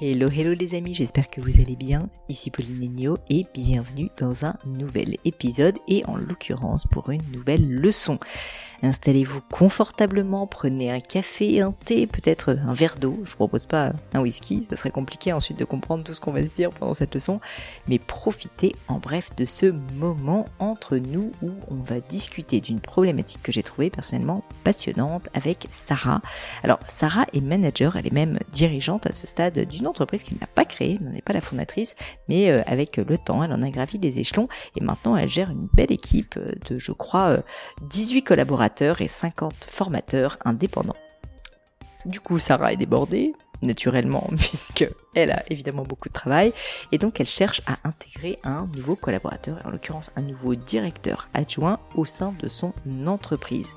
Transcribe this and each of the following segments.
Hello, hello les amis, j'espère que vous allez bien. Ici Pauline Negno et bienvenue dans un nouvel épisode et en l'occurrence pour une nouvelle leçon. Installez-vous confortablement, prenez un café, un thé, peut-être un verre d'eau. Je propose pas un whisky, ça serait compliqué ensuite de comprendre tout ce qu'on va se dire pendant cette leçon. Mais profitez en bref de ce moment entre nous où on va discuter d'une problématique que j'ai trouvée personnellement passionnante avec Sarah. Alors Sarah est manager, elle est même dirigeante à ce stade d'une entreprise qu'elle n'a pas créée, elle n'est pas la fondatrice, mais euh, avec le temps, elle en a gravi les échelons et maintenant elle gère une belle équipe de, je crois, 18 euh, et 50 formateurs indépendants. Du coup, Sarah est débordée, naturellement, puisque elle a évidemment beaucoup de travail, et donc elle cherche à intégrer un nouveau collaborateur, en l'occurrence un nouveau directeur adjoint au sein de son entreprise.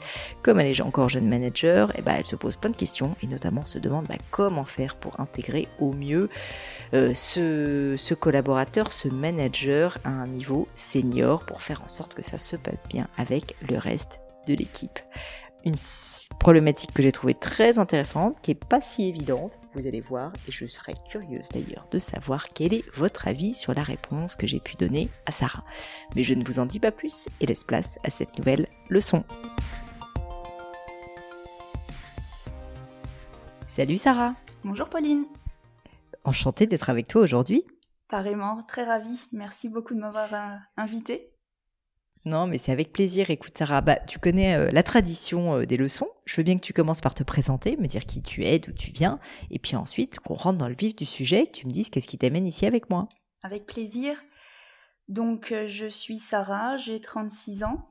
Comme elle est encore jeune manager, eh ben, elle se pose plein de questions, et notamment se demande bah, comment faire pour intégrer au mieux euh, ce, ce collaborateur, ce manager à un niveau senior, pour faire en sorte que ça se passe bien avec le reste de l'équipe. Une problématique que j'ai trouvée très intéressante, qui est pas si évidente, vous allez voir, et je serais curieuse d'ailleurs de savoir quel est votre avis sur la réponse que j'ai pu donner à Sarah. Mais je ne vous en dis pas plus et laisse place à cette nouvelle leçon. Salut Sarah Bonjour Pauline Enchantée d'être avec toi aujourd'hui. Pareillement, très ravie. Merci beaucoup de m'avoir euh, invitée. Non, mais c'est avec plaisir. Écoute, Sarah, bah, tu connais euh, la tradition euh, des leçons. Je veux bien que tu commences par te présenter, me dire qui tu es, d'où tu viens, et puis ensuite qu'on rentre dans le vif du sujet, que tu me dises qu'est-ce qui t'amène ici avec moi. Avec plaisir. Donc, euh, je suis Sarah, j'ai 36 ans.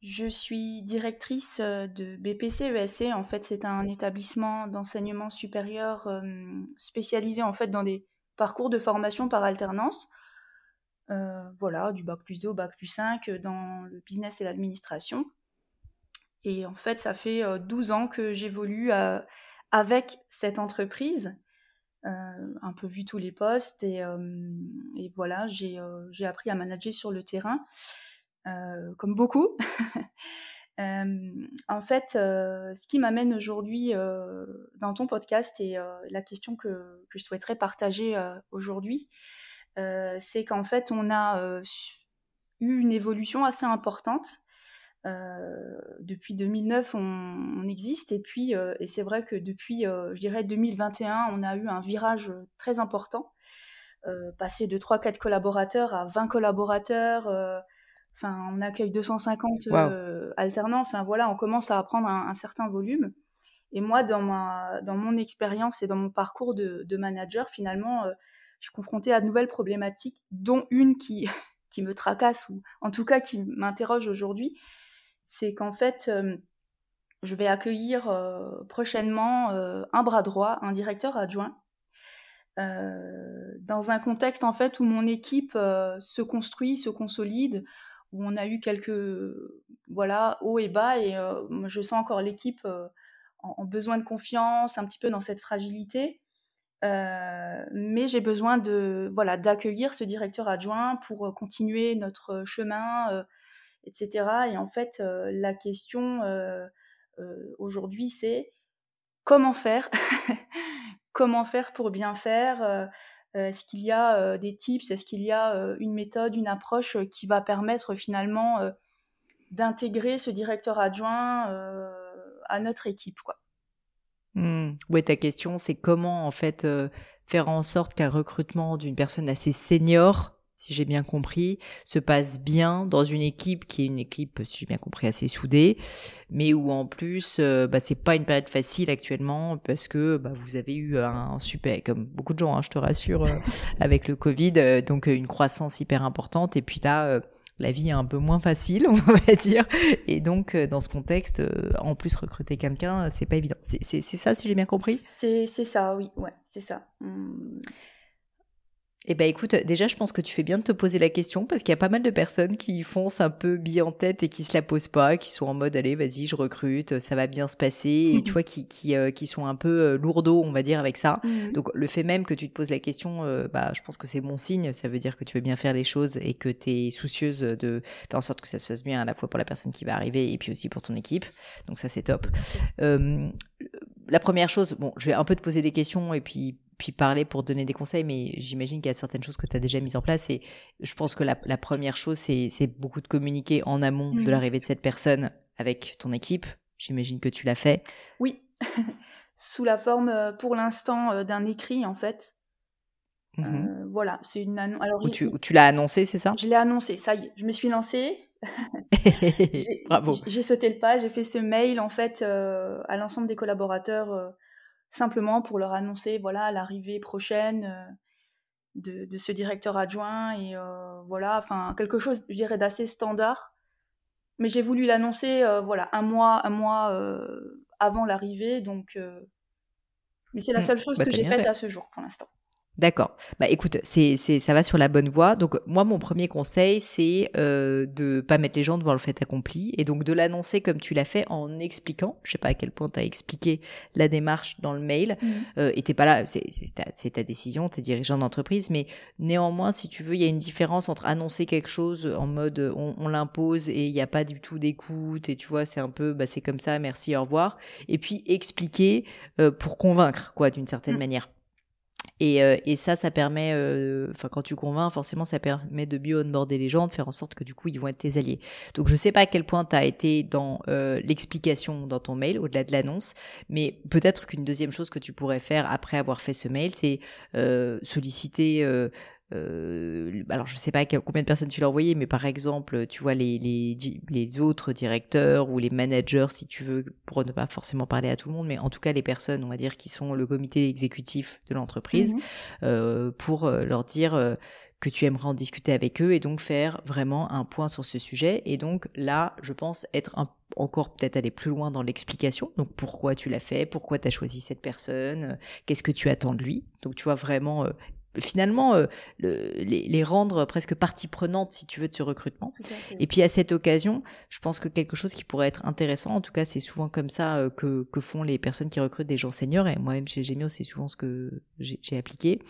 Je suis directrice de BPC ESC. En fait, c'est un établissement d'enseignement supérieur spécialisé en fait dans des parcours de formation par alternance. Euh, voilà, du bac plus 2 au bac plus 5 euh, dans le business et l'administration. Et en fait, ça fait 12 euh, ans que j'évolue avec cette entreprise. un peu vu tous les postes et, voilà, j'ai appris à manager sur le terrain, comme beaucoup. en fait, ce qui m'amène aujourd'hui dans ton podcast et la question que, je souhaiterais partager aujourd'hui, c'est qu'en fait, on a euh, eu une évolution assez importante. Euh, depuis 2009, on, existe et puis et c'est vrai que depuis, je dirais 2021, on a eu un virage très important, passer de 3-4 collaborateurs à 20 collaborateurs. Enfin, on accueille 250 alternants. Enfin voilà, on commence à prendre un, certain volume. Et moi, dans ma, dans mon expérience et dans mon parcours de, de manager, finalement, je suis confrontée à de nouvelles problématiques, dont une qui, me tracasse, ou en tout cas qui m'interroge aujourd'hui, c'est qu'en fait, euh, je vais accueillir euh, prochainement euh, un bras droit, un directeur adjoint, dans un contexte en fait où mon équipe se construit, se consolide, où on a eu quelques voilà hauts et bas, et je sens encore l'équipe en, besoin de confiance, un petit peu dans cette fragilité. Euh, mais j'ai besoin de voilà d'accueillir ce directeur adjoint pour euh, continuer notre chemin, euh, etc. Et en fait, la question aujourd'hui, c'est comment faire Comment faire pour bien faire Est-ce qu'il y a des tips Est-ce qu'il y a une méthode, une approche qui va permettre finalement d'intégrer ce directeur adjoint à notre équipe. Quoi. Mmh. Oui, ta question, c'est comment en fait faire en sorte qu'un recrutement d'une personne assez senior si j'ai bien compris, se passe bien dans une équipe qui est une équipe, si j'ai bien compris, assez soudée, mais où en plus, euh, bah, c'est pas une période facile actuellement parce que bah, vous avez eu un super, comme beaucoup de gens, hein, je te rassure, euh, avec le Covid, euh, donc une croissance hyper importante, et puis là la vie est un peu moins facile, on va dire. Et donc, dans ce contexte, en plus, recruter quelqu'un, c'est pas évident. C'est ça, si j'ai bien compris? C'est ça, oui, ouais, c'est ça. Mmh. Eh ben écoute, déjà je pense que tu fais bien de te poser la question parce qu'il y a pas mal de personnes qui foncent un peu bille en tête et qui se la posent pas, qui sont en mode allez vas-y je recrute, ça va bien se passer et tu vois qui qui, euh, qui sont un peu euh, lourdeaux on va dire avec ça. Mmh. Donc le fait même que tu te poses la question, euh, bah je pense que c'est bon signe, ça veut dire que tu veux bien faire les choses et que tu es soucieuse de faire en sorte que ça se passe bien à la fois pour la personne qui va arriver et puis aussi pour ton équipe. Donc ça c'est top. la première chose, bon je vais un peu te poser des questions et puis puis parler pour donner des conseils, mais j'imagine qu'il y a certaines choses que tu as déjà mises en place. Et je pense que la, première chose, c'est beaucoup de communiquer en amont de l'arrivée de cette personne avec ton équipe. J'imagine que tu l'as fait. Oui, sous la forme, euh, pour l'instant, euh, d'un écrit, en fait. Mmh euh, voilà, c'est une annonce. Tu l'as annoncé, c'est ça? Je l'ai annoncé, ça y est, je me suis lancée. Bravo. J'ai sauté le pas, j'ai fait ce mail en fait à l'ensemble des collaborateurs simplement pour leur annoncer voilà l'arrivée prochaine euh, de, ce directeur adjoint et euh, voilà enfin quelque chose je dirais d'assez standard. Mais j'ai voulu l'annoncer euh, voilà un mois un mois avant l'arrivée donc mais c'est la mmh. seule chose bah, que j'ai faite à ce jour pour l'instant D'accord. Bah écoute, c'est c'est ça va sur la bonne voie. Donc moi mon premier conseil c'est euh, de pas mettre les gens devant le fait accompli et donc de l'annoncer comme tu l'as fait en expliquant. Je sais pas à quel point tu as expliqué la démarche dans le mail. Mmh. Euh, et t'es pas là, c'est c'est ta, ta, décision, t'es dirigeant d'entreprise, mais néanmoins si tu veux, il y a une différence entre annoncer quelque chose en mode on, on l'impose et il n'y a pas du tout d'écoute et tu vois c'est un peu bah c'est comme ça, merci, au revoir. Et puis expliquer euh, pour convaincre quoi d'une certaine mmh. manière. Et, euh, ça, ça permet, euh, enfin quand tu convaincs, forcément, ça permet de mieux onboarder les gens, de faire en sorte que du coup, ils vont être tes alliés. Donc, je sais pas à quel point tu as été dans euh, l'explication dans ton mail, au-delà de l'annonce, mais peut-être qu'une deuxième chose que tu pourrais faire après avoir fait ce mail, c'est solliciter euh, alors je sais pas combien de personnes tu l'as envoyé, mais par exemple, tu vois les, les, les autres directeurs ou les managers, si tu veux, pour ne pas forcément parler à tout le monde, mais en tout cas les personnes, on va dire, qui sont le comité exécutif de l'entreprise, mhm. euh, pour euh, leur dire que tu aimerais en discuter avec eux et donc faire vraiment un point sur ce sujet. Et donc là, je pense être encore peut-être aller plus loin dans l'explication. Donc pourquoi tu l'as fait, pourquoi tu as choisi cette personne, qu'est-ce que tu attends de lui? Donc tu vois vraiment finalement euh, les, rendre presque partie prenante si tu veux de ce recrutement. Et puis à cette occasion, je pense que quelque chose qui pourrait être intéressant, en tout cas c'est souvent comme ça euh, que, que, font les personnes qui recrutent des gens seniors, et moi-même chez Gemio c'est souvent ce que j'ai appliqué,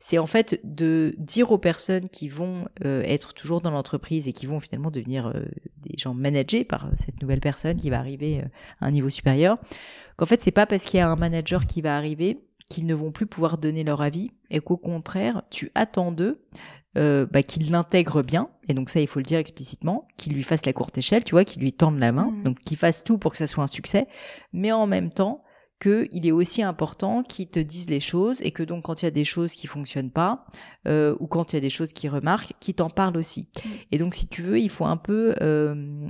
c'est en fait de dire aux personnes qui vont euh, être toujours dans l'entreprise et qui vont finalement devenir des gens managés par cette nouvelle personne qui va arriver à un niveau supérieur, qu'en fait c'est pas parce qu'il y a un manager qui va arriver qu'ils ne vont plus pouvoir donner leur avis et qu'au contraire, tu attends d'eux euh, bah, qu'ils l'intègrent bien, et donc ça il faut le dire explicitement, qu'ils lui fassent la courte échelle, tu vois, qu'ils lui tendent la main, mmh. donc qu'ils fassent tout pour que ça soit un succès, mais en même temps qu'il est aussi important qu'ils te disent les choses et que donc quand il y a des choses qui fonctionnent pas euh, ou quand il y a des choses qui remarquent, qu'ils t'en parlent aussi. Mmh. Et donc si tu veux, il faut un peu euh,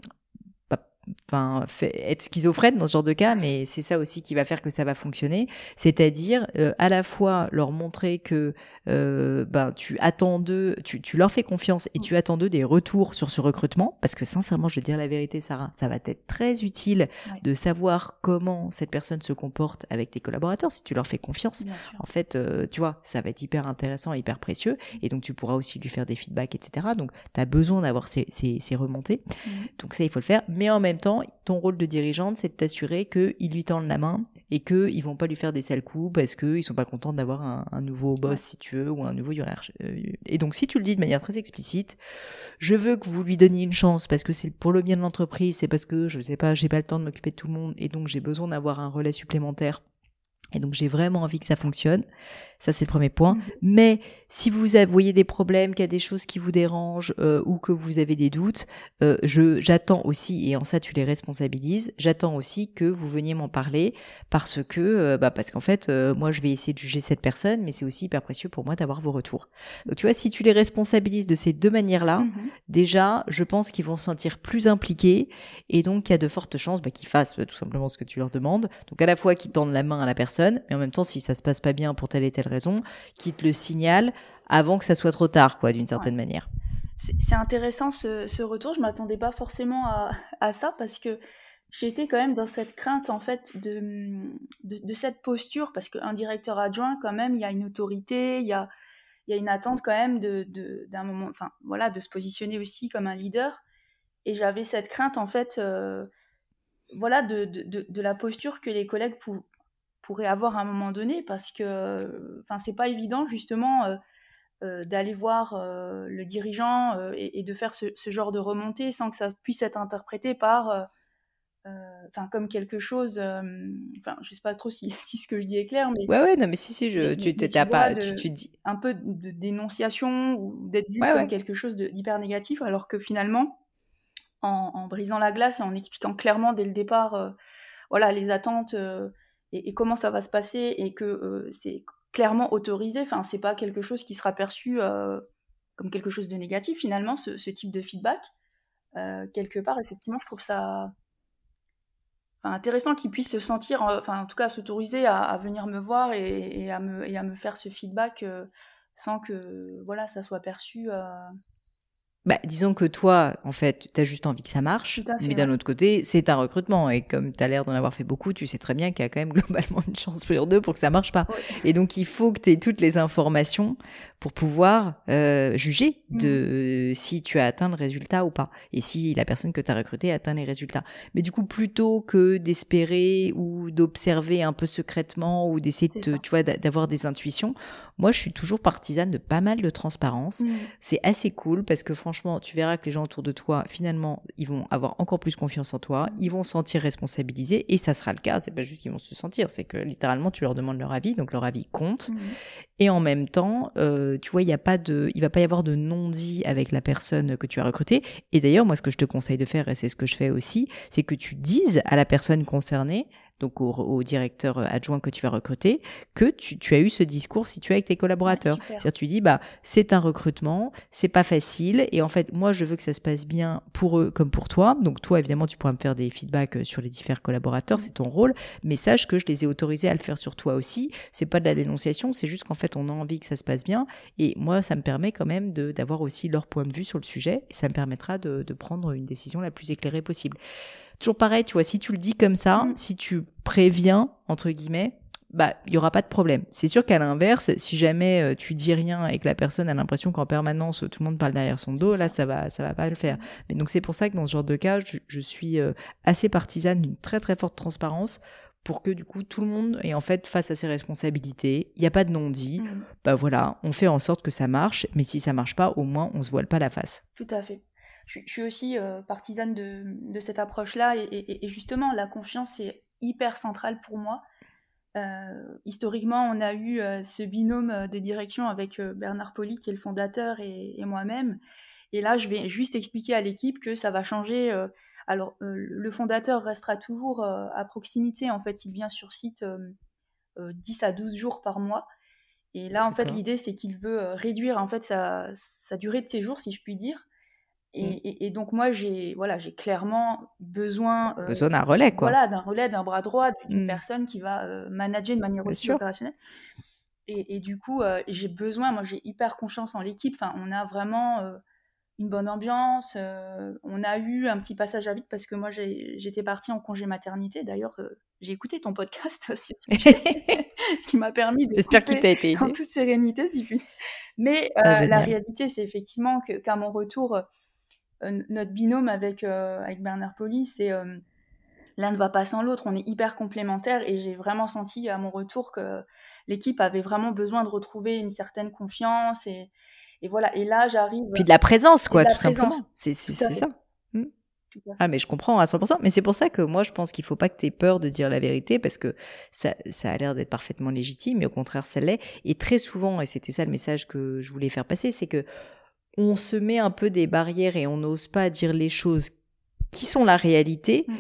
enfin être schizophrène dans ce genre de cas mais c'est ça aussi qui va faire que ça va fonctionner. C'est-à-dire euh, à la fois leur montrer que euh, ben tu attends d'eux tu, tu leur fais confiance et tu attends d'eux des retours sur ce recrutement parce que sincèrement je vais dire la vérité Sarah ça va être très utile de savoir comment cette personne se comporte avec tes collaborateurs. Si tu leur fais confiance en fait euh, tu vois ça va être hyper intéressant hyper précieux et donc tu pourras aussi lui faire des feedbacks etc donc tu as besoin d'avoir ces, ces, ces remontées. Mmh. donc ça il faut le faire. Mais en même temps, ton rôle de dirigeante, c'est de t'assurer qu'ils lui tendent la main et qu'ils vont pas lui faire des sales coups parce qu'ils sont pas contents d'avoir un, nouveau boss, si tu veux, ou un nouveau hiérarchie. Euh, et donc, si tu le dis de manière très explicite, je veux que vous lui donniez une chance parce que c'est pour le bien de l'entreprise, c'est parce que, je sais pas, j'ai pas le temps de m'occuper de tout le monde et donc j'ai besoin d'avoir un relais supplémentaire Et donc j'ai vraiment envie que ça fonctionne. Ça c'est le premier point. Mhm. Mais si vous voyez des problèmes, qu'il y a des choses qui vous dérangent euh, ou que vous avez des doutes, euh, je j'attends aussi et en ça tu les responsabilises. J'attends aussi que vous veniez m'en parler parce que euh, bah parce qu'en fait euh, moi je vais essayer de juger cette personne, mais c'est aussi hyper précieux pour moi d'avoir vos retours. Donc tu vois si tu les responsabilises de ces deux manières-là, Mhm. déjà, je pense qu'ils vont se sentir plus impliqués et donc il y a de fortes chances bah, qu'ils fassent tout simplement ce que tu leur demandes. Donc à la fois qu'ils tendent la main à la personne, mais en même temps, si ça se passe pas bien pour telle et telle raison, qu'ils te le signalent avant que ça soit trop tard, quoi, d'une certaine manière. C'est intéressant ce, ce retour. Je m'attendais pas forcément à, à ça parce que j'étais quand même dans cette crainte en fait de, de, de cette posture parce qu'un directeur adjoint quand même il y a une autorité, il y a, il y a une attente quand même de de- d'un moment, enfin voilà, de se positionner aussi comme un leader. Et j'avais cette crainte en fait, euh, voilà, de, de, de, de la posture que les collègues pou- pourraient avoir à un moment donné parce que, enfin c'est pas évident justement. euh, euh, d'aller voir euh, le dirigeant et, et de faire ce, ce genre de remontée sans que ça puisse être interprété par, enfin comme quelque chose, enfin je sais pas trop si, si ce que je dis est clair, mais Ouais, ouais, non, mais si, si, je, tu t'as pas, tu, tu dis. un peu de dénonciation ou d'être vu Ouais, comme ouais. quelque chose d'hyper négatif, alors que finalement, en, en brisant la glace et en expliquant clairement dès le départ, voilà, les attentes et, comment ça va se passer et que euh, c'est clairement autorisé. Enfin, c'est pas quelque chose qui sera perçu euh, comme quelque chose de négatif finalement, ce, type de feedback. Euh, quelque part, effectivement, je trouve ça intéressant qu'ils puissent se sentir, enfin en tout cas s'autoriser à, venir me voir et, à me, et à me faire ce feedback sans que voilà ça soit perçu. Bah, disons que toi, en fait, t'as juste envie que ça marche, fait, mais d'un ouais. autre côté, c'est un recrutement, et comme t'as l'air d'en avoir fait beaucoup, tu sais très bien qu'il y a quand même globalement une chance sur deux pour que ça marche pas. Ouais. Et donc, il faut que tu aies toutes les informations pour pouvoir euh, juger de euh, si tu as atteint le résultat ou pas, et si la personne que tu as recrutée a atteint les résultats. Mais du coup, plutôt que d'espérer ou d'observer un peu secrètement ou d'essayer de, tu vois, d'avoir des intuitions, moi, je suis toujours partisane de pas mal de transparence. Mm. C'est assez cool parce que franchement, tu verras que les gens autour de toi, finalement, ils vont avoir encore plus confiance en toi, ils vont se sentir responsabilisés et ça sera le cas. C'est pas juste qu'ils vont se sentir, c'est que littéralement, tu leur demandes leur avis, donc leur avis compte. Mm. Et en même temps, euh, tu vois, il y a pas de, il va pas y avoir de non-dit avec la personne que tu as recrutée. Et d'ailleurs, moi, ce que je te conseille de faire, et c'est ce que je fais aussi, c'est que tu dises à la personne concernée, donc au, au directeur adjoint que tu vas recruter, que tu, tu as eu ce discours si tu es avec tes collaborateurs. C'est-à-dire, tu dis, bah, c'est un recrutement, c'est pas facile, et en fait, moi, je veux que ça se passe bien pour eux comme pour toi. Donc, toi, évidemment, tu pourras me faire des feedbacks euh, sur les différents collaborateurs, Mm. c'est ton rôle, mais sache que je les ai autorisés à le faire sur toi aussi. C'est pas de la dénonciation, c'est juste qu'en fait, on a envie que ça se passe bien, et moi, ça me permet quand même d'avoir aussi leur point de vue sur le sujet, et ça me permettra de, de prendre une décision la plus éclairée possible. Toujours pareil, tu vois, si tu le dis comme ça, Mm. si tu préviens, entre guillemets, bah, il y aura pas de problème. C'est sûr qu'à l'inverse, si jamais euh, tu dis rien et que la personne a l'impression qu'en permanence tout le monde parle derrière son dos, là, ça va, ça va pas le faire. Mais donc c'est pour ça que dans ce genre de cas, je, je suis euh, assez partisane d'une très très forte transparence pour que du coup tout le monde est en fait face à ses responsabilités. Il n'y a pas de non-dit. Mm. Bah voilà, on fait en sorte que ça marche. Mais si ça marche pas, au moins on se voile pas la face. Tout à fait. Je, suis- je suis aussi euh, partisane de, de cette approche-là et, et- et justement la confiance c'est hyper central pour moi. Euh, historiquement, on a eu euh, ce binôme euh, de direction avec Bernard Poli qui est le fondateur et, et moi-même. Et là, je vais juste expliquer à l'équipe que ça va changer. alors, le fondateur restera toujours à proximité. En fait, il vient sur site euh, euh, 10 à 12 jours par mois. Et là, en fait, l'idée, c'est qu'il veut réduire en fait sa, sa durée de séjour, si je puis dire. Et, Mm. et- et donc moi, j'ai voilà, j'ai clairement besoin, euh, Besoin d'un relais, quoi. voilà, d'un relais, d'un bras droit, d'une Mm. personne qui va euh, manager de manière Bien aussi sûr. opérationnelle. Et, et du coup, euh, j'ai besoin, moi j'ai hyper confiance en l'équipe. Enfin, on a vraiment une bonne ambiance. on a eu un petit passage à vide parce que moi j'étais partie en congé maternité. D'ailleurs, j'ai écouté ton podcast sur ce qui m'a permis de J'espère qu'il t'a été en toute sérénité, si puis. Mais euh, Ah, la réalité, c'est effectivement que- qu'à mon retour, notre binôme avec, euh, avec Bernard Poli, c'est euh, l'un ne va pas sans l'autre. On est hyper complémentaires et j'ai vraiment senti à mon retour que l'équipe avait vraiment besoin de retrouver une certaine confiance et, et voilà. Et là, j'arrive. Puis de la présence, quoi, tout simplement. présence. C'est ça. Ah, mais je comprends à 100%. Mais c'est pour ça que moi, je pense qu'il faut pas que tu aies peur de dire la vérité parce que ça, ça a l'air d'être parfaitement légitime, mais au contraire, ça l'est. Et très souvent, et c'était ça le message que je voulais faire passer, c'est que on se met un peu des barrières et on n'ose pas dire les choses qui sont la réalité mm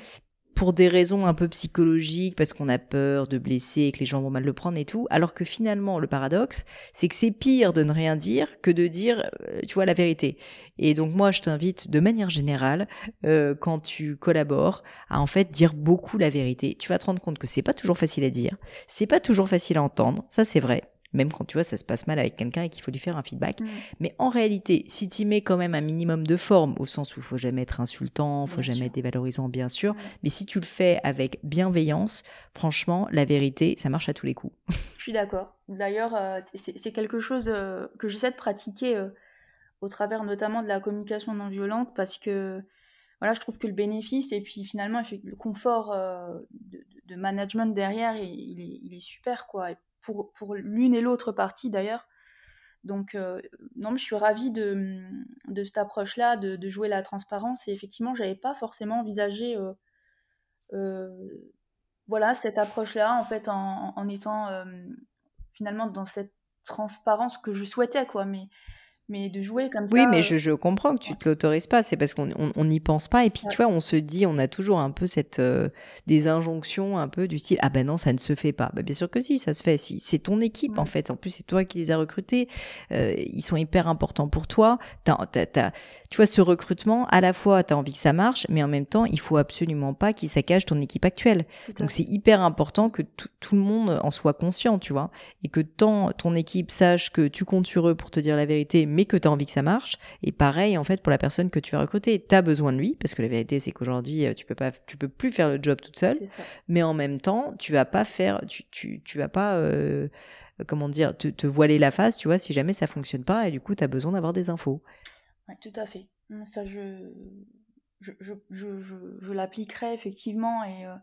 pour des raisons un peu psychologiques, parce qu'on a peur de blesser et que les gens vont mal le prendre et tout, alors que finalement, le paradoxe, c'est que c'est pire de ne rien dire que de dire, euh, tu vois, la vérité. Et donc moi, je t'invite de manière générale, euh, quand tu collabores, à en fait dire beaucoup la vérité. Tu vas te rendre compte que c'est pas toujours facile à dire, c'est pas toujours facile à entendre, ça c'est vrai même quand tu vois ça se passe mal avec quelqu'un et qu'il faut lui faire un feedback. Mm. Mais en réalité, si tu mets quand même un minimum de forme, au sens où il faut jamais être insultant, il faut jamais être dévalorisant, bien sûr, mais si tu le fais avec bienveillance, franchement, la vérité, ça marche à tous les coups. Je suis d'accord. D'ailleurs, euh, c'est quelque chose euh, que j'essaie de pratiquer euh, au travers notamment de la communication non violente parce que voilà, je trouve que le bénéfice et puis finalement le confort de, management derrière, il, est, il est super quoi pour, pour l'une et l'autre partie d'ailleurs. Donc, euh, non, je suis ravie de, de cette approche-là, de, de, jouer la transparence. Et effectivement, j'avais pas forcément envisagé euh, euh, voilà, cette approche-là, en fait, en, étant finalement dans cette transparence que je souhaitais, quoi. Mais mais de jouer comme ça. Oui, mais je, je comprends que tu te l'autorises pas. C'est parce qu'on on n'y pense pas. Et puis, tu vois, on se dit, on a toujours un peu cette euh, des injonctions un peu du style ah ben non, ça ne se fait pas. Bah, bien sûr que si, ça se fait. Si c'est ton équipe en fait. En plus, c'est toi qui les as recrutés. Euh, ils sont hyper importants pour toi. tu vois, ce recrutement, à la fois, tu as envie que ça marche, mais en même temps, il faut absolument pas qu'il saccage ton équipe actuelle. Donc, c'est hyper important que tout le monde en soit conscient, tu vois, et que tant ton équipe sache que tu comptes sur eux pour te dire la vérité, mais que tu as envie que ça marche. Et pareil, en fait, pour la personne que tu vas recruter, tu as besoin de lui, parce que la vérité, c'est qu'aujourd'hui, euh, tu peux pas, tu peux plus faire le job toute seule. Mais en même temps, tu vas pas faire, tu, tu, tu vas pas, euh, comment dire, te, te, voiler la face, tu vois, si jamais ça fonctionne pas, et du coup, tu as besoin d'avoir des infos. Ouais, tout à fait. Ça, je, je, je, je, je l'appliquerai effectivement, et, euh,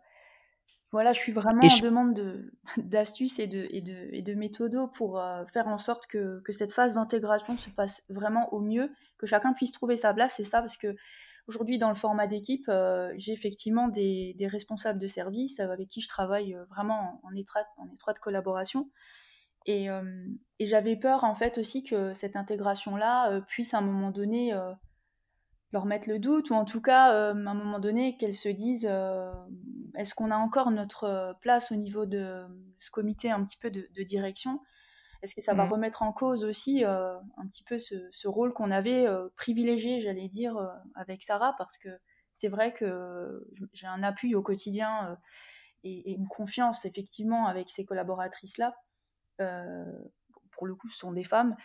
voilà, je suis vraiment en demande de, d'astuces et de, et, de, et de méthodos pour euh, faire en sorte que, que cette phase d'intégration se passe vraiment au mieux, que chacun puisse trouver sa place. C'est ça, parce que aujourd'hui, dans le format d'équipe, euh, j'ai effectivement des, des, responsables de service avec qui je travaille euh, vraiment en, étroite, en étroite collaboration. Et, et j'avais peur, en fait, aussi que cette intégration-là puisse, à un moment donné, leur mettre le doute, ou en tout cas, euh, à un moment donné, qu'elles se disent euh, est-ce qu'on a encore notre euh, place au niveau de ce comité un petit peu de, direction? Est-ce que ça va mm. remettre en cause aussi un petit peu ce, rôle qu'on avait privilégié, j'allais dire, avec Sarah? Parce que c'est vrai que j'ai un appui au quotidien et, une confiance, effectivement, avec ces collaboratrices-là pour le coup, ce sont des femmes.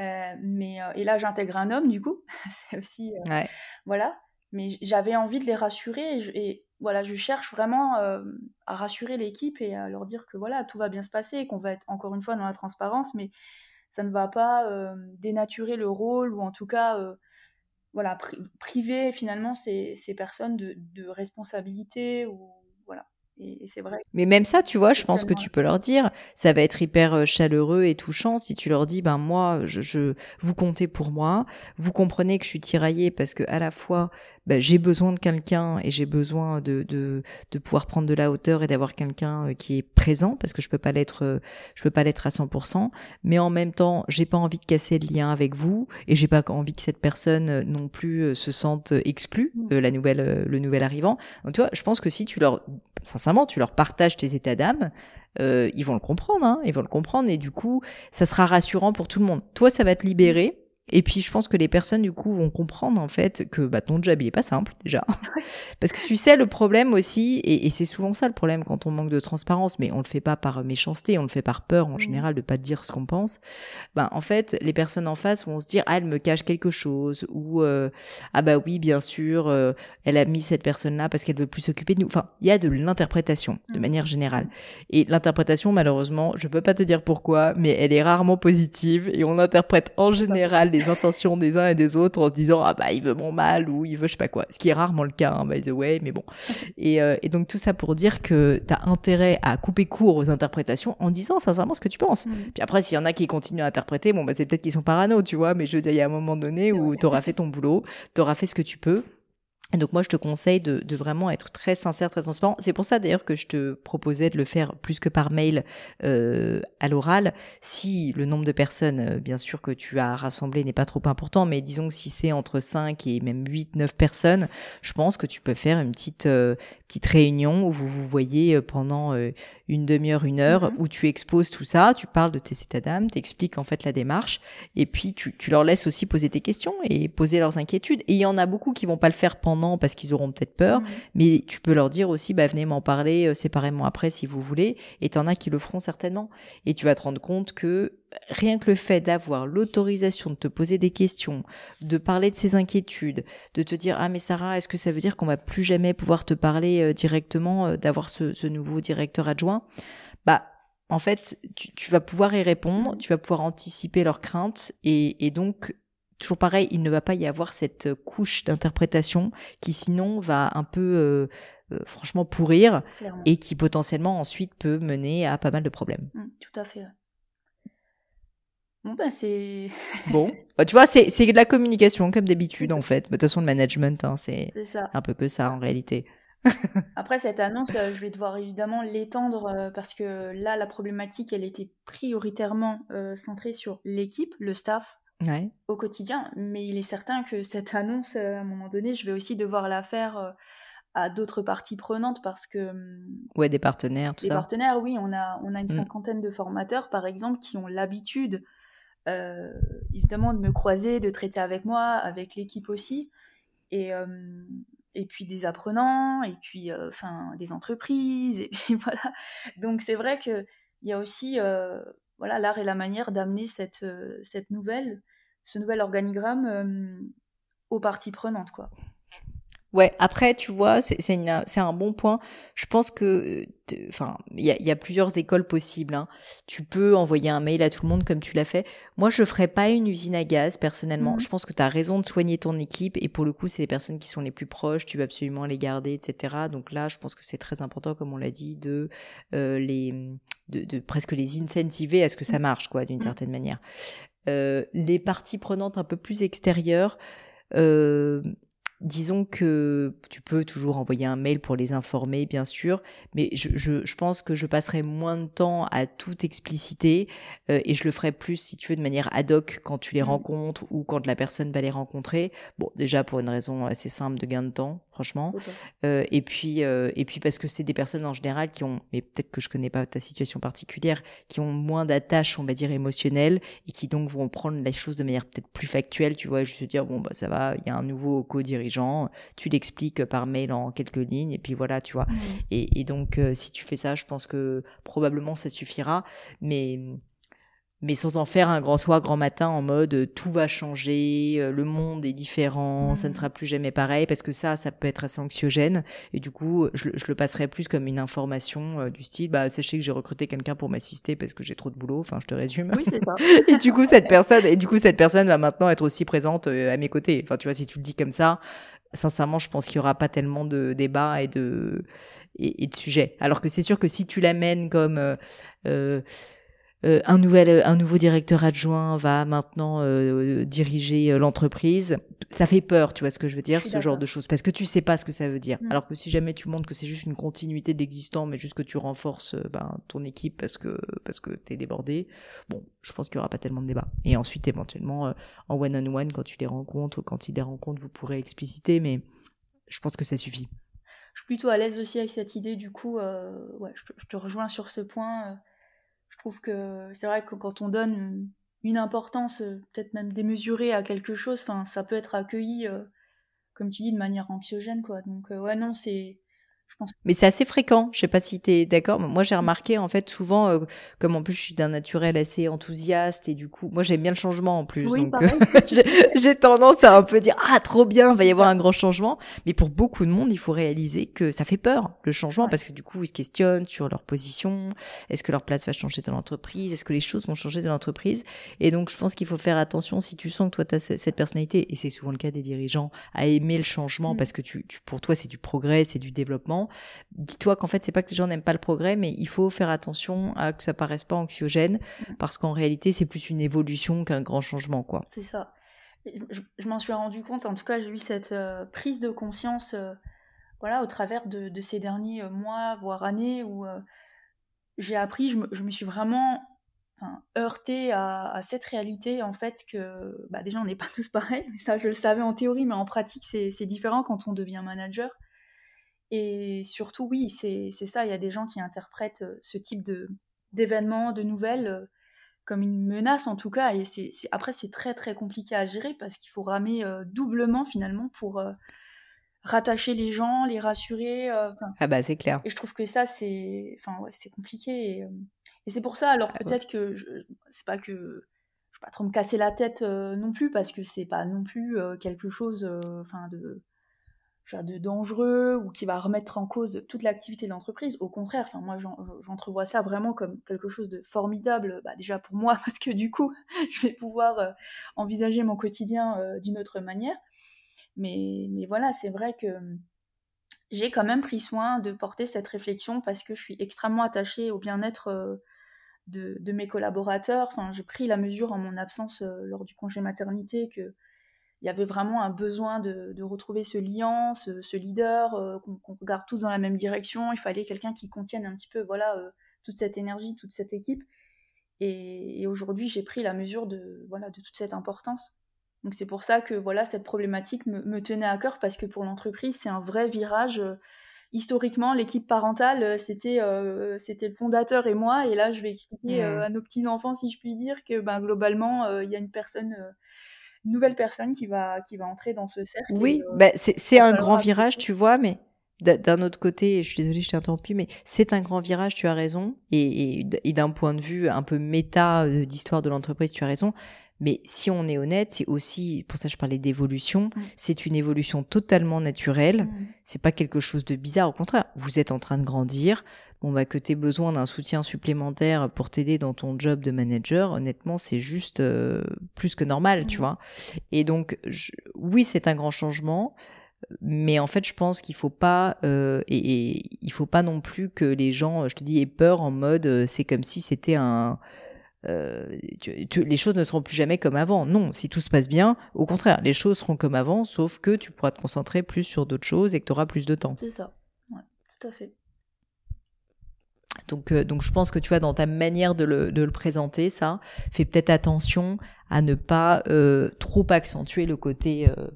Euh, mais, euh, et là, j'intègre un homme, du coup. c'est aussi. Euh, voilà. Mais j'avais envie de les rassurer. Et, voilà, je cherche vraiment à rassurer l'équipe et à leur dire que voilà, tout va bien se passer, qu'on va être encore une fois dans la transparence, mais ça ne va pas dénaturer le rôle ou en tout cas. voilà, priver finalement ces, ces personnes de, de responsabilité ou et, c'est vrai. Mais même ça, tu vois, je pense que tu peux leur dire, ça va être hyper euh, chaleureux et touchant si tu leur dis, ben moi, je, je vous comptez pour moi, vous comprenez que je suis tiraillée parce que à la fois bah, j'ai besoin de quelqu'un et j'ai besoin de, de, de, pouvoir prendre de la hauteur et d'avoir quelqu'un euh, qui est présent parce que je peux pas l'être euh, je peux pas l'être à 100% mais en même temps j'ai pas envie de casser le lien avec vous et j'ai pas envie que cette personne euh, non plus se sente exclue la nouvelle le nouvel arrivant. Donc tu vois je pense que si tu leur sincèrement tu leur partages tes états d'âme euh, ils vont le comprendre, hein, ils vont le comprendre et du coup, ça sera rassurant pour tout le monde. Toi, ça va te libérer et puis je pense que les personnes du coup vont comprendre en fait que bah, ton job il est pas simple déjà. Parce que tu sais le problème aussi, et, et c'est souvent ça le problème quand on manque de transparence, mais on le fait pas par méchanceté, on le fait par peur en mmh. général de pas dire ce qu'on pense. Ben en fait les personnes en face vont se dire ah elle me cache quelque chose ou euh, ah bah oui bien sûr euh, elle a mis cette personne là parce qu'elle veut plus s'occuper de nous. Enfin il y a de l'interprétation de mmh. manière générale. Et l'interprétation malheureusement je peux pas te dire pourquoi, mais elle est rarement positive et on interprète en général les intentions des uns et des autres en se disant ah bah il veut mon mal ou il veut je sais pas quoi. Ce qui est rarement le cas hein, by the way mais bon. Et, euh, et donc tout ça pour dire que tu as intérêt à couper court aux interprétations en disant sincèrement ce que tu penses. Mm. puis après s'il y en a qui continuent à interpréter bon bah c'est peut-être qu'ils sont parano tu vois mais je veux dire il y a un moment donné où tu auras fait ton boulot tu auras fait ce que tu peux donc moi, je te conseille de, vraiment être très sincère, très transparent. C'est pour ça d'ailleurs que je te proposais de le faire plus que par mail euh, à l'oral. Si le nombre de personnes, euh, bien sûr, que tu as rassemblé n'est pas trop important, mais disons que si c'est entre 5 et même 8, 9 personnes, je pense que tu peux faire une petite, euh, petite réunion où vous vous voyez euh, pendant euh, une demi-heure, une heure, mm-hmm. où tu exposes tout ça, tu parles de tes états d'âme, t'expliques en fait la démarche, et puis tu, tu leur laisses aussi poser tes questions et poser leurs inquiétudes. Et il y en a beaucoup qui vont pas le faire pendant parce qu'ils auront peut-être peur, mm-hmm. mais tu peux leur dire aussi, bah venez m'en parler séparément après si vous voulez, et t'en as qui le feront certainement. Et tu vas te rendre compte que rien que le fait d'avoir l'autorisation de te poser des questions, de parler de ses inquiétudes, de te dire ah mais Sarah, est-ce que ça veut dire qu'on va plus jamais pouvoir te parler euh, directement, euh, d'avoir ce, nouveau directeur adjoint? Bah en fait, tu, vas pouvoir y répondre, tu vas pouvoir anticiper leurs craintes et, donc toujours pareil, il ne va pas y avoir cette couche d'interprétation qui sinon va un peu euh, franchement pourrir et qui potentiellement ensuite peut mener à pas mal de problèmes. Mmh, tout à fait. Bon, bah, c'est. bon. Bah, tu vois, c'est, c'est de la communication, comme d'habitude, en fait. De toute façon, le management, hein, c'est, un peu que ça, en réalité. Après, cette annonce, euh, je vais devoir évidemment l'étendre euh, parce que là, la problématique, elle était prioritairement euh, centrée sur l'équipe, le staff, au quotidien. Mais il est certain que cette annonce, à un moment donné, je vais aussi devoir la faire à d'autres parties prenantes parce que hum, ouais des partenaires tout des partenaires oui on a on a une mm. cinquantaine de formateurs par exemple qui ont l'habitude euh, évidemment de me croiser, de traiter avec moi, avec l'équipe aussi, et, euh, et puis des apprenants, et puis euh, enfin des entreprises, et puis voilà. Donc c'est vrai qu'il y a aussi voilà l'art et la manière d'amener cette, cette nouvelle, ce nouvel organigramme aux parties prenantes quoi. Ouais, après, tu vois, c'est un bon point. Je pense que, enfin, il y a, y a, plusieurs écoles possibles. Hein. Tu peux envoyer un mail à tout le monde comme tu l'as fait. Moi, je ferais pas une usine à gaz, personnellement. Mmh. Je pense que tu as raison de soigner ton équipe. Et pour le coup, c'est les personnes qui sont les plus proches. Tu veux absolument les garder, etc. Donc là, je pense que c'est très important, comme on l'a dit, de euh, les, de, de, presque les incentiver à ce que ça mmh. marche, quoi, d'une mmh. certaine manière. Euh, les parties prenantes un peu plus extérieures, euh, disons que tu peux toujours envoyer un mail pour les informer, bien sûr, mais je, je, je pense que je passerai moins de temps à tout expliciter euh, et je le ferai plus, si tu veux, de manière ad hoc quand tu les mmh. rencontres ou quand la personne va les rencontrer. Bon, déjà pour une raison assez simple de gain de temps, franchement. Euh, et puis euh, et puis parce que c'est des personnes en général qui ont, mais peut-être que je connais pas ta situation particulière, qui ont moins d'attaches, on va dire émotionnelles et qui donc vont prendre les choses de manière peut-être plus factuelle, tu vois, juste se dire bon bah ça va, il y a un nouveau co-dirigeant, tu l'expliques par mail en quelques lignes et puis voilà, tu vois. Et, et, donc euh, si tu fais ça, je pense que probablement ça suffira, mais mais sans en faire un grand soir, grand matin en mode euh, tout va changer, euh, le monde est différent, ça ne mmh. sera plus jamais pareil, parce que ça, ça peut être assez anxiogène. Et du coup, je, le passerai plus comme une information euh, du style, bah sachez que j'ai recruté quelqu'un pour m'assister parce que j'ai trop de boulot. Enfin, je te résume. Oui, c'est ça. et du coup, cette personne, et du coup, cette personne va maintenant être aussi présente à mes côtés. Enfin, tu vois, si tu le dis comme ça, sincèrement, je pense qu'il y aura pas tellement de débats et de et, de sujets. Alors que c'est sûr que si tu l'amènes comme euh, euh, un nouvel euh, un nouveau directeur adjoint va maintenant euh, diriger l'entreprise. Ça fait peur tu vois ce que je veux dire ce genre de choses parce que tu sais pas ce que ça veut dire. Mm. alors que si jamais tu montres que c'est juste une continuité de l'existant mais juste que tu renforces ben, ton équipe parce que parce que t'es débordé bon je pense qu'il y aura pas tellement de débat et ensuite éventuellement en one on one quand tu les rencontres quand ils les rencontrent vous pourrez expliciter mais je pense que ça suffit. Je suis plutôt à l'aise aussi avec cette idée du coup ouais je, te rejoins sur ce point je trouve que c'est vrai que quand on donne une importance euh, peut-être même démesurée à quelque chose, enfin ça peut être accueilli euh, comme tu dis de manière anxiogène quoi. Donc euh, ouais non c'est mais c'est assez fréquent. Je sais pas si tu es d'accord. Moi, j'ai remarqué, en fait, souvent, euh, comme en plus je suis d'un naturel assez enthousiaste et du coup, moi, j'aime bien le changement en plus. donc, euh, j'ai tendance à un peu dire, ah, trop bien, il va y avoir un grand changement. Mais pour beaucoup de monde, il faut réaliser que ça fait peur, le changement, parce que du coup, ils se questionnent sur leur position. Est-ce que leur place va changer dans l'entreprise? Est-ce que les choses vont changer dans l'entreprise? Et donc, je pense qu'il faut faire attention si tu sens que toi, tu as cette personnalité, et c'est souvent le cas des dirigeants, à aimer le changement mmh. parce que tu, tu pour toi, c'est du progrès, c'est du développement dis-toi qu'en fait, c'est pas que les gens n'aiment pas le progrès, mais il faut faire attention à que ça paraisse pas anxiogène, mm. parce qu'en réalité, c'est plus une évolution qu'un grand changement, quoi. C'est ça. je, m'en suis rendu compte, en tout cas j'ai eu cette prise de conscience voilà, au travers de, de, ces derniers mois, voire années, où j'ai appris, je me, je me, suis vraiment heurtée à, à, cette réalité, en fait, que bah, déjà on n'est pas tous pareils, mais ça je le savais en théorie, mais en pratique c'est différent quand on devient manager. Et surtout, oui, c'est ça, il y a des gens qui interprètent ce type d'événements, de, nouvelles comme une menace en tout cas. Et c'est après, c'est très très compliqué à gérer parce qu'il faut ramer doublement finalement pour rattacher les gens, les rassurer. ah bah c'est clair. Et je trouve que ça, c'est enfin, ouais, compliqué. Et, et c'est pour ça, alors ah peut-être que c'est pas que je vais pas trop me casser la tête non plus parce que c'est pas non plus quelque chose enfin de de dangereux ou qui va remettre en cause toute l'activité de l'entreprise. Au contraire, enfin moi j'entrevois ça vraiment comme quelque chose de formidable, bah, déjà pour moi parce que du coup je vais pouvoir euh, envisager mon quotidien euh, d'une autre manière. Mais, voilà, c'est vrai que hum, j'ai quand même pris soin de porter cette réflexion parce que je suis extrêmement attachée au bien-être euh, de, de, mes collaborateurs. Enfin, j'ai pris la mesure en mon absence lors du congé maternité que il y avait vraiment un besoin de, retrouver ce lien, ce, leader, euh, qu'on regarde tous dans la même direction. Il fallait quelqu'un qui contienne un petit peu voilà, euh, toute cette énergie, toute cette équipe. Et, aujourd'hui, j'ai pris la mesure de, voilà, de toute cette importance. Donc c'est pour ça que voilà, cette problématique me, tenait à cœur parce que pour l'entreprise, c'est un vrai virage. historiquement, l'équipe parentale, c'était euh, c'était le fondateur et moi. Et là, je vais expliquer mmh. à nos petits-enfants, si je puis dire, que ben, globalement, il y a une personne nouvelle personne qui va, qui va entrer dans ce cercle. Oui, euh, bah, c'est un grand virage, tu vois, mais d'un autre côté, je suis désolée, je t'ai interrompu, mais c'est un grand virage, tu as raison. Et, et, d'un point de vue un peu méta euh, d'histoire de l'entreprise, tu as raison. Mais si on est honnête, c'est aussi, pour ça je parlais d'évolution, mm. c'est une évolution totalement naturelle. Mm. C'est pas quelque chose de bizarre. Au contraire, vous êtes en train de grandir bon bah que tu aies besoin d'un soutien supplémentaire pour t'aider dans ton job de manager, honnêtement, c'est juste euh, plus que normal, tu vois. Et donc oui, c'est un grand changement, mais en fait, je pense qu'il faut pas euh, et, il faut pas non plus que les gens, je te dis, aient peur en mode euh, c'est comme si c'était un les choses ne seront plus jamais comme avant. Non, si tout se passe bien, au contraire, les choses seront comme avant, sauf que tu pourras te concentrer plus sur d'autres choses et que tu auras plus de temps. C'est ça, ouais, tout à fait. Donc, euh, donc je pense que tu vois dans ta manière de le, de le présenter, ça, fais peut-être attention à ne pas euh, trop accentuer le côté euh,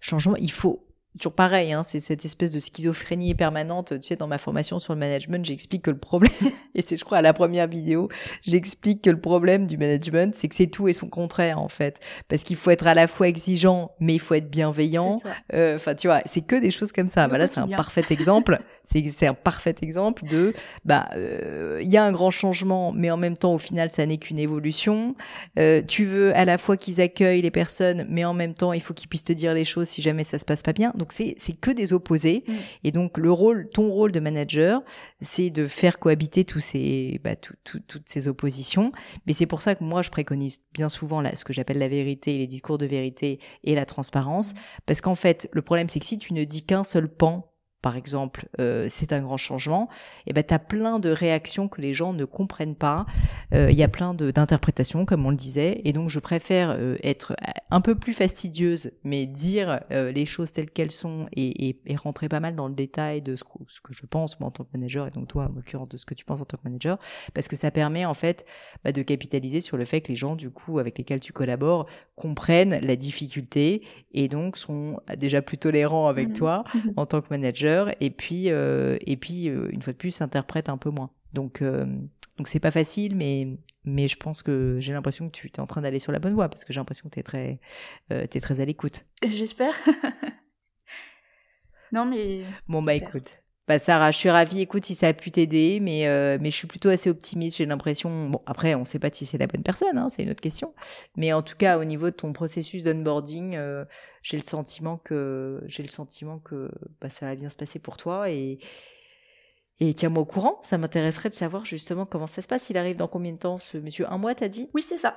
changement. Il faut toujours pareil, hein, c'est cette espèce de schizophrénie permanente. Tu sais, dans ma formation sur le management, j'explique que le problème, et c'est je crois à la première vidéo, j'explique que le problème du management, c'est que c'est tout et son contraire en fait, parce qu'il faut être à la fois exigeant, mais il faut être bienveillant. Euh, enfin, tu vois, c'est que des choses comme ça. Voilà, c'est un parfait exemple. C'est un parfait exemple de, bah, euh, il y a un grand changement, mais en même temps, au final, ça n'est qu'une évolution. Euh, tu veux à la fois qu'ils accueillent les personnes, mais en même temps, il faut qu'ils puissent te dire les choses si jamais ça se passe pas bien. Donc c'est c'est que des opposés. Mm. Et donc le rôle, ton rôle de manager, c'est de faire cohabiter tous ces bah, toutes ces oppositions. Mais c'est pour ça que moi je préconise bien souvent là ce que j'appelle la vérité, les discours de vérité et la transparence, mm. parce qu'en fait le problème c'est que si tu ne dis qu'un seul pan par exemple, euh, c'est un grand changement, et ben tu as plein de réactions que les gens ne comprennent pas. Euh, il y a plein d'interprétations, comme on le disait, et donc je préfère euh, être un peu plus fastidieuse, mais dire les choses telles qu'elles sont et, et, et, rentrer pas mal dans le détail de ce que, ce que je pense moi en tant que manager, et donc toi en l'occurrence de ce que tu penses en tant que manager, parce que ça permet en fait bah, de capitaliser sur le fait que les gens du coup avec lesquels tu collabores comprennent la difficulté et donc sont déjà plus tolérants avec mmh. toi en tant que manager et puis euh, et puis euh, une fois de plus s'interprète un peu moins. Donc euh, donc c'est pas facile, mais mais je pense que j'ai l'impression que tu es en train d'aller sur la bonne voie parce que j'ai l'impression que tu es très es très à l'écoute. J'espère. non mais bon bah écoute. Bah Sarah, je suis ravie. Écoute, si ça a pu t'aider, mais euh, mais je suis plutôt assez optimiste. J'ai l'impression. Bon, après, on sait pas si c'est la bonne personne, hein, c'est une autre question. Mais en tout cas, au niveau de ton processus d'onboarding, euh, j'ai le sentiment que j'ai le sentiment que bah, ça va bien se passer pour toi et et tiens-moi au courant. Ça m'intéresserait de savoir justement comment ça se passe. Il arrive dans combien de temps, ce monsieur? Un mois, t'as dit? Oui, c'est ça.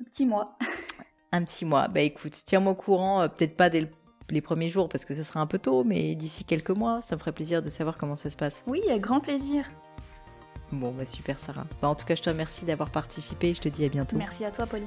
Un petit mois. Un petit mois. Bah écoute, tiens-moi au courant. Euh, peut-être pas dès le les premiers jours parce que ce sera un peu tôt, mais d'ici quelques mois, ça me ferait plaisir de savoir comment ça se passe. Oui, avec grand plaisir. Bon, bah super Sarah. Bah, en tout cas, je te remercie d'avoir participé. Je te dis à bientôt. Merci à toi, Pauline.